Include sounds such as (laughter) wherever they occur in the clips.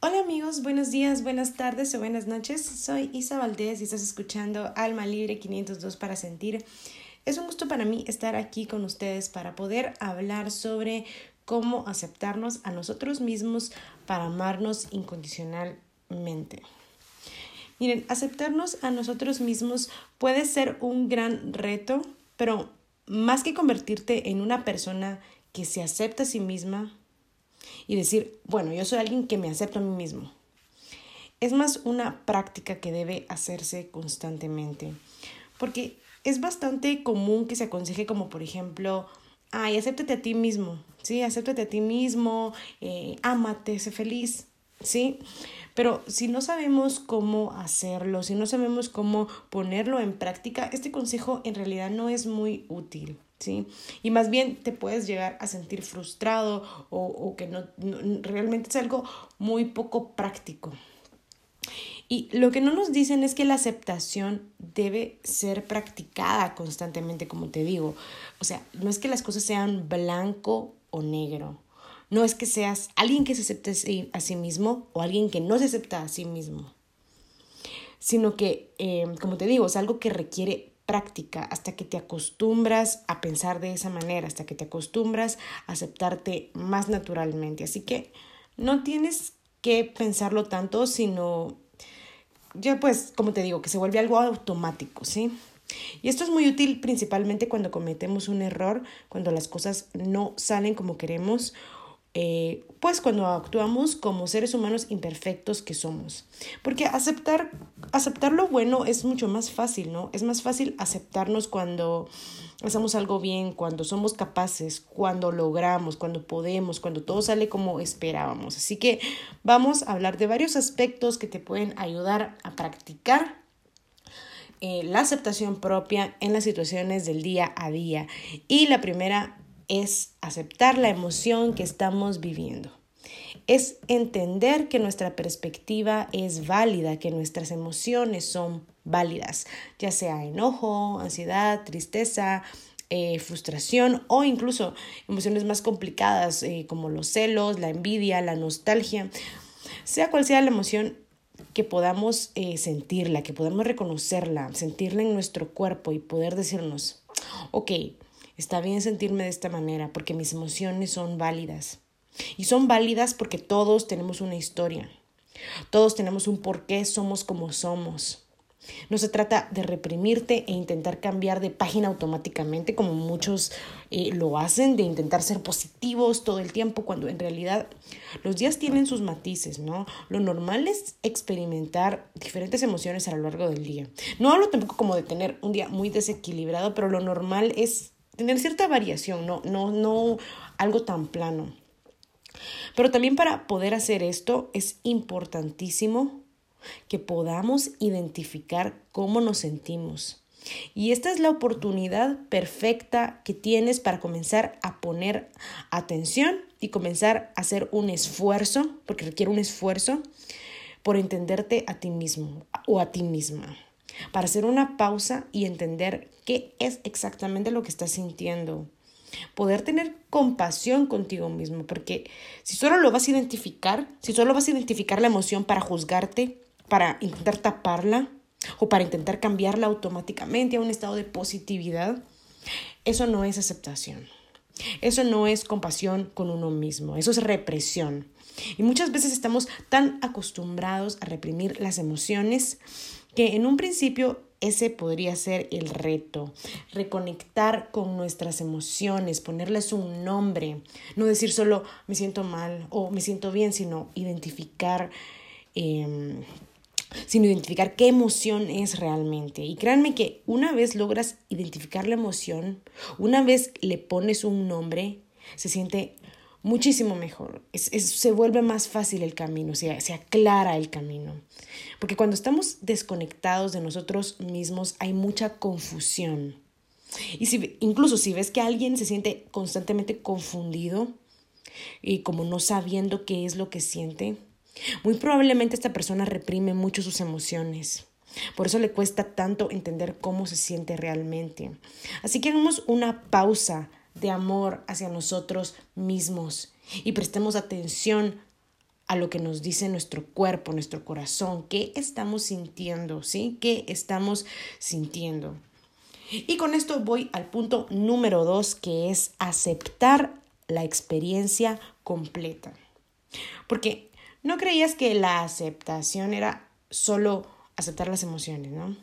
Hola amigos, buenos días, buenas tardes o buenas noches. Soy Isa Valdés y estás escuchando Alma Libre 502 para Sentir. Es un gusto para mí estar aquí con ustedes para poder hablar sobre cómo aceptarnos a nosotros mismos para amarnos incondicionalmente. Miren, aceptarnos a nosotros mismos puede ser un gran reto, pero más que convertirte en una persona que se acepta a sí misma, y decir, bueno, yo soy alguien que me acepto a mí mismo. Es más una práctica que debe hacerse constantemente, porque es bastante común que se aconseje como, por ejemplo, ay, acéptate a ti mismo, ¿sí? Acéptate a ti mismo, eh, ámate, sé feliz, ¿sí? Pero si no sabemos cómo hacerlo, si no sabemos cómo ponerlo en práctica, este consejo en realidad no es muy útil. ¿Sí? Y más bien te puedes llegar a sentir frustrado o, o que no, realmente es algo muy poco práctico. Y lo que no nos dicen es que la aceptación debe ser practicada constantemente, como te digo. O sea, no es que las cosas sean blanco o negro. No es que seas alguien que se acepte a sí mismo o alguien que no se acepta a sí mismo. Sino que, eh, como te digo, es algo que requiere práctica, hasta que te acostumbras a pensar de esa manera, hasta que te acostumbras a aceptarte más naturalmente. Así que no tienes que pensarlo tanto, sino ya pues, como te digo, que se vuelve algo automático, ¿sí? Y esto es muy útil principalmente cuando cometemos un error, cuando las cosas no salen como queremos eh, pues cuando actuamos como seres humanos imperfectos que somos. Porque aceptar, aceptar lo bueno es mucho más fácil, ¿no? Es más fácil aceptarnos cuando hacemos algo bien, cuando somos capaces, cuando logramos, cuando podemos, cuando todo sale como esperábamos. Así que vamos a hablar de varios aspectos que te pueden ayudar a practicar eh, la aceptación propia en las situaciones del día a día. Y la primera es aceptar la emoción que estamos viviendo. Es entender que nuestra perspectiva es válida, que nuestras emociones son válidas, ya sea enojo, ansiedad, tristeza, eh, frustración o incluso emociones más complicadas eh, como los celos, la envidia, la nostalgia. Sea cual sea la emoción que podamos eh, sentirla, que podamos reconocerla, sentirla en nuestro cuerpo y poder decirnos, ok, Está bien sentirme de esta manera porque mis emociones son válidas. Y son válidas porque todos tenemos una historia. Todos tenemos un por qué somos como somos. No se trata de reprimirte e intentar cambiar de página automáticamente como muchos eh, lo hacen, de intentar ser positivos todo el tiempo, cuando en realidad los días tienen sus matices, ¿no? Lo normal es experimentar diferentes emociones a lo largo del día. No hablo tampoco como de tener un día muy desequilibrado, pero lo normal es tener cierta variación, no, no, no algo tan plano. Pero también para poder hacer esto es importantísimo que podamos identificar cómo nos sentimos. Y esta es la oportunidad perfecta que tienes para comenzar a poner atención y comenzar a hacer un esfuerzo, porque requiere un esfuerzo, por entenderte a ti mismo o a ti misma para hacer una pausa y entender qué es exactamente lo que estás sintiendo. Poder tener compasión contigo mismo, porque si solo lo vas a identificar, si solo vas a identificar la emoción para juzgarte, para intentar taparla o para intentar cambiarla automáticamente a un estado de positividad, eso no es aceptación. Eso no es compasión con uno mismo, eso es represión. Y muchas veces estamos tan acostumbrados a reprimir las emociones que en un principio ese podría ser el reto, reconectar con nuestras emociones, ponerles un nombre, no decir solo me siento mal o me siento bien, sino identificar, em, sino identificar qué emoción es realmente. Y créanme que una vez logras identificar la emoción, una vez le pones un nombre, se siente muchísimo mejor. se vuelve más fácil el camino, se, se aclara el camino. Porque cuando estamos desconectados de nosotros mismos hay mucha confusión. Y si, incluso si ves que alguien se siente constantemente confundido y como no sabiendo qué es lo que siente, muy probablemente esta persona reprime mucho sus emociones. Por eso le cuesta tanto entender cómo se siente realmente. Así que hagamos una pausa de amor hacia nosotros mismos y prestemos atención a lo que nos dice nuestro cuerpo, nuestro corazón, qué estamos sintiendo, ¿sí? ¿Qué estamos sintiendo? Y con esto voy al punto número dos, que es aceptar la experiencia completa. Porque no creías que la aceptación era solo aceptar las emociones, ¿no?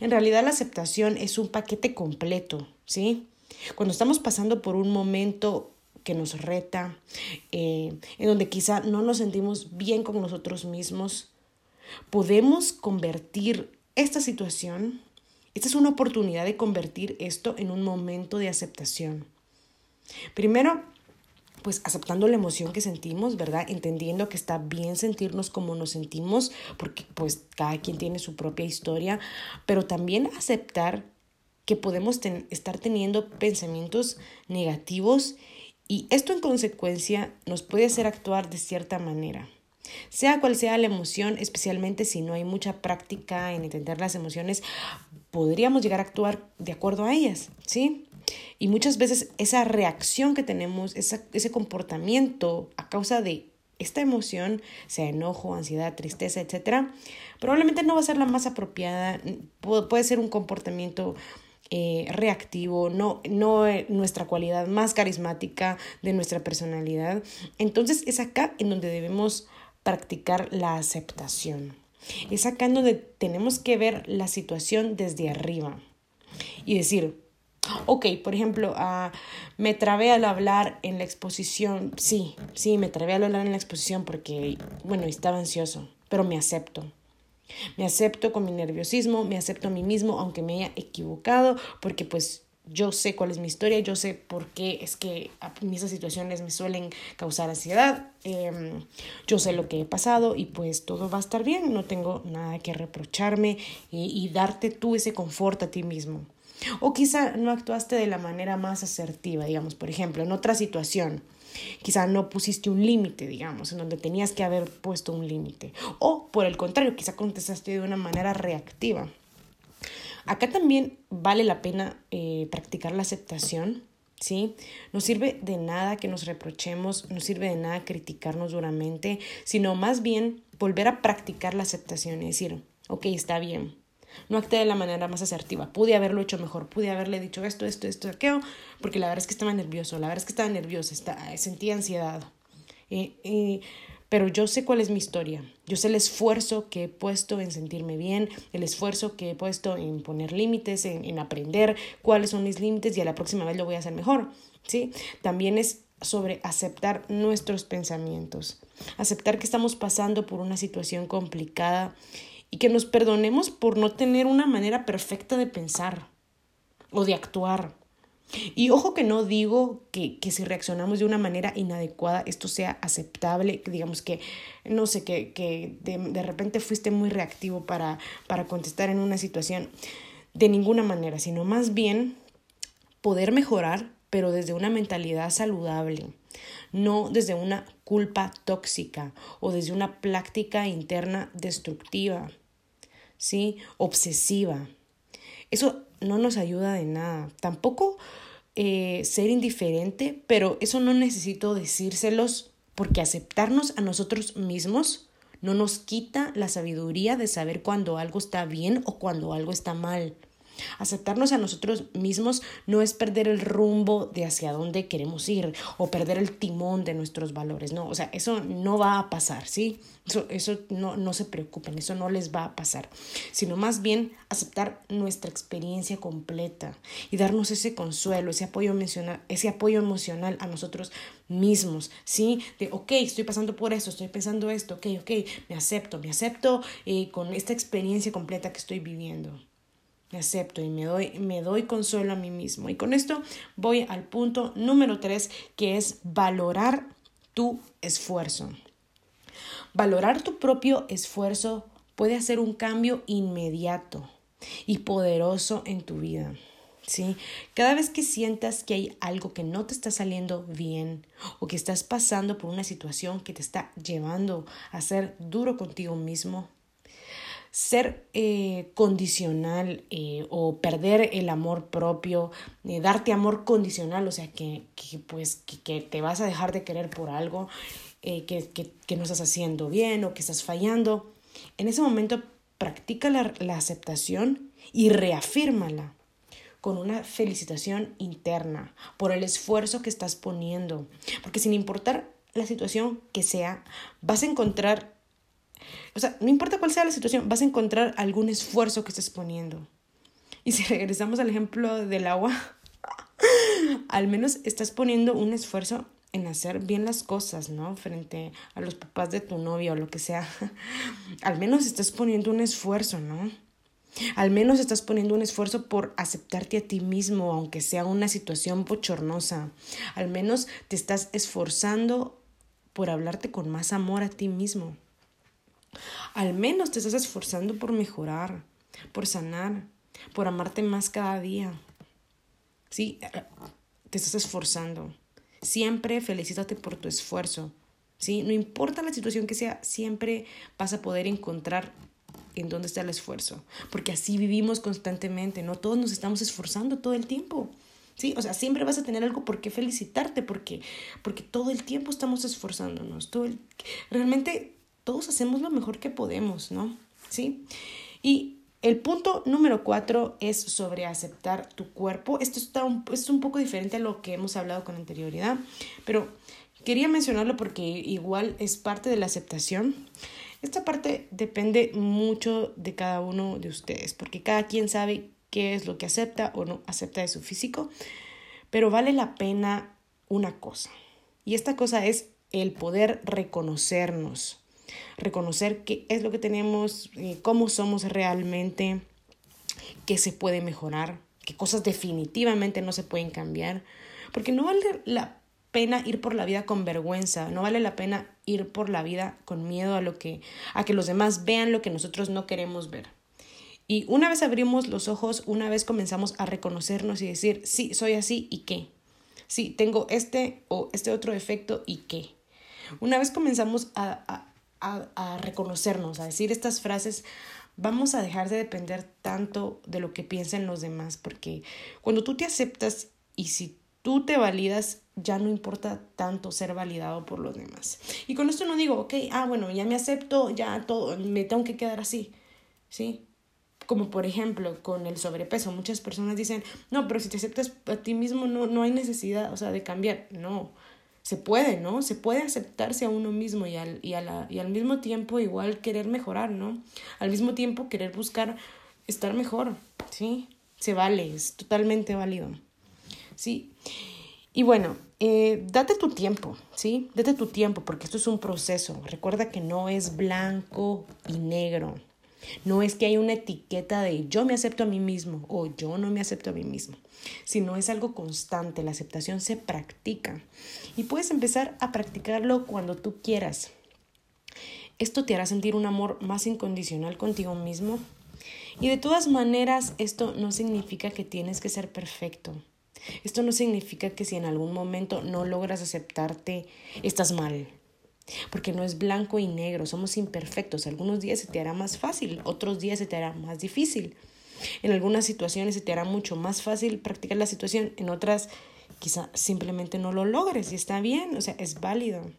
En realidad la aceptación es un paquete completo, ¿sí? Cuando estamos pasando por un momento que nos reta, eh, en donde quizá no nos sentimos bien con nosotros mismos, podemos convertir esta situación, esta es una oportunidad de convertir esto en un momento de aceptación. Primero, pues aceptando la emoción que sentimos, ¿verdad? Entendiendo que está bien sentirnos como nos sentimos, porque pues cada quien tiene su propia historia, pero también aceptar que podemos estar teniendo pensamientos negativos y esto en consecuencia nos puede hacer actuar de cierta manera. Sea cual sea la emoción, especialmente si no hay mucha práctica en entender las emociones, podríamos llegar a actuar de acuerdo a ellas, ¿sí? Y muchas veces esa reacción que tenemos, ese comportamiento a causa de esta emoción, sea enojo, ansiedad, tristeza, etc., probablemente no va a ser la más apropiada, puede ser un comportamiento eh, reactivo, no, no eh, nuestra cualidad más carismática de nuestra personalidad. Entonces es acá en donde debemos practicar la aceptación. Es acá en donde tenemos que ver la situación desde arriba y decir, ok, por ejemplo, uh, me trabé al hablar en la exposición, sí, sí, me trabé al hablar en la exposición porque, bueno, estaba ansioso, pero me acepto. Me acepto con mi nerviosismo, me acepto a mí mismo, aunque me haya equivocado, porque pues yo sé cuál es mi historia, yo sé por qué es que a mí esas situaciones me suelen causar ansiedad, em, yo sé lo que he pasado y pues todo va a estar bien, no tengo nada que reprocharme y, y darte tú ese confort a ti mismo. O quizá no actuaste de la manera más asertiva, digamos, por ejemplo, en otra situación Quizá no pusiste un límite, digamos, en donde tenías que haber puesto un límite. O por el contrario, quizá contestaste de una manera reactiva. Acá también vale la pena eh, practicar la aceptación, ¿sí? No sirve de nada que nos reprochemos, no sirve de nada criticarnos duramente, sino más bien volver a practicar la aceptación y decir, ok, está bien, no acté de la manera más asertiva. Pude haberlo hecho mejor. Pude haberle dicho esto, esto, esto, aquello. Porque la verdad es que estaba nervioso. La verdad es que estaba nerviosa. sentía ansiedad. pero yo sé cuál es mi historia. Yo sé el esfuerzo que he puesto en sentirme bien, el esfuerzo que he puesto en poner límites, en, en aprender cuáles son mis límites y a la próxima vez lo voy a hacer mejor. ¿sí? También es sobre aceptar nuestros pensamientos, aceptar que estamos pasando por una situación complicada y que nos perdonemos por no tener una manera perfecta de pensar o de actuar. Y ojo que no digo que, que, si reaccionamos de una manera inadecuada esto sea aceptable, digamos que, no sé, que, que de, de, repente fuiste muy reactivo para, para contestar en una situación, de ninguna manera, sino más bien poder mejorar, pero desde una mentalidad saludable, no desde una culpa tóxica o desde una práctica interna destructiva. ¿Sí? Obsesiva. Eso no nos ayuda de nada. Tampoco eh, ser indiferente, pero eso no necesito decírselos porque aceptarnos a nosotros mismos no nos quita la sabiduría de saber cuando algo está bien o cuando algo está mal. Aceptarnos a nosotros mismos no es perder el rumbo de hacia dónde queremos ir o perder el timón de nuestros valores, no, o sea, eso no va a pasar, ¿sí? Eso, eso no, no se preocupen, eso no les va a pasar, sino más bien aceptar nuestra experiencia completa y darnos ese consuelo, ese apoyo emocional, ese apoyo emocional a nosotros mismos, ¿sí? De, ok, estoy pasando por esto, estoy pensando esto, ok, ok, me acepto, me acepto eh, con esta experiencia completa que estoy viviendo acepto y me doy, me doy consuelo a mí mismo. Y con esto voy al punto número tres, que es valorar tu esfuerzo. Valorar tu propio esfuerzo puede hacer un cambio inmediato y poderoso en tu vida. ¿sí? Cada vez que sientas que hay algo que no te está saliendo bien o que estás pasando por una situación que te está llevando a ser duro contigo mismo, ser eh, condicional eh, o perder el amor propio, eh, darte amor condicional, o sea, que, que pues que, te vas a dejar de querer por algo. que, que, no estás haciendo bien o que estás fallando, en ese momento practica la, la aceptación y reafírmala con una felicitación interna por el esfuerzo que estás poniendo. Porque sin importar la situación que sea, vas a encontrar, o sea, no importa cuál sea la situación, vas a encontrar algún esfuerzo que estés poniendo. Y si (laughs) regresamos al ejemplo del agua, (laughs) al menos estás poniendo un esfuerzo en hacer bien las cosas, ¿no? Frente a los papás de tu novio o lo que sea. (laughs) al menos estás poniendo un esfuerzo, ¿no? Al menos estás poniendo un esfuerzo por aceptarte a ti mismo, aunque sea una situación bochornosa. Al menos te estás esforzando por hablarte con más amor a ti mismo. Al menos te estás esforzando por mejorar, por sanar, por amarte más cada día. Sí, te estás esforzando. Siempre felicítate por tu esfuerzo. ¿sí? No importa la situación que sea, siempre vas a poder encontrar en dónde está el esfuerzo, porque así vivimos constantemente, no todos nos estamos esforzando todo el tiempo. ¿Sí? O sea, siempre vas a tener algo por qué felicitarte porque porque todo el tiempo estamos esforzándonos, todo realmente todos hacemos lo mejor que podemos, ¿no? ¿Sí? Y el punto número cuatro es sobre aceptar tu cuerpo. Esto está un, es un poco diferente a lo que hemos hablado con anterioridad, pero quería mencionarlo porque igual es parte de la aceptación. Esta parte depende mucho de cada uno de ustedes, porque cada quien sabe qué es lo que acepta o no acepta de su físico, pero vale la pena una cosa. Y esta cosa es el poder reconocernos, reconocer qué es lo que tenemos, eh, cómo somos realmente, qué se puede mejorar, qué cosas definitivamente no se pueden cambiar, porque no vale la pena ir por la vida con vergüenza, no vale la pena ir por la vida con miedo a lo que a que los demás vean lo que nosotros no queremos ver. Y una vez abrimos los ojos, una vez comenzamos a reconocernos y decir, sí, soy así y qué. Sí, tengo este o este otro efecto y qué. Una vez comenzamos a, a, a, reconocernos, a decir estas frases, vamos a dejar de depender tanto de lo que piensen los demás, porque cuando tú te aceptas y si tú te validas, ya no importa tanto ser validado por los demás. Y con esto no digo, ok, ah, bueno, ya me acepto, ya todo, me tengo que quedar así, ¿sí? Como por ejemplo con el sobrepeso, muchas personas dicen, no, pero si te aceptas a ti mismo no, no hay necesidad, o sea, de cambiar. No, se puede, ¿no? Se puede aceptarse a uno mismo y al, y, a la, y al mismo tiempo igual querer mejorar, ¿no? Al mismo tiempo querer buscar estar mejor, ¿sí? Se vale, es totalmente válido. Sí. Y bueno, eh, date tu tiempo, ¿sí? Date tu tiempo porque esto es un proceso. Recuerda que no es blanco y negro. No es que hay una etiqueta de yo me acepto a mí mismo o yo no me acepto a mí mismo, sino es algo constante. La aceptación se practica y puedes empezar a practicarlo cuando tú quieras. Esto te hará sentir un amor más incondicional contigo mismo. Y de todas maneras, esto no significa que tienes que ser perfecto. Esto no significa que si en algún momento no logras aceptarte, estás mal. Porque no es blanco y negro, somos imperfectos. Algunos días se te hará más fácil, otros días se te hará más difícil. En algunas situaciones se te hará mucho más fácil practicar la situación, en otras quizá simplemente no lo logres y está bien, o sea, es válido.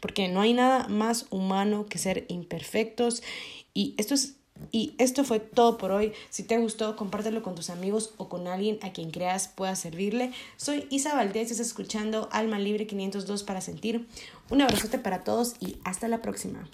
Porque no hay nada más humano que ser imperfectos y esto es y esto fue todo por hoy. Si te gustó, compártelo con tus amigos o con alguien a quien creas pueda servirle. Soy Isa Valdés estás escuchando Alma Libre 502 para sentir. Un abrazote para todos y hasta la próxima.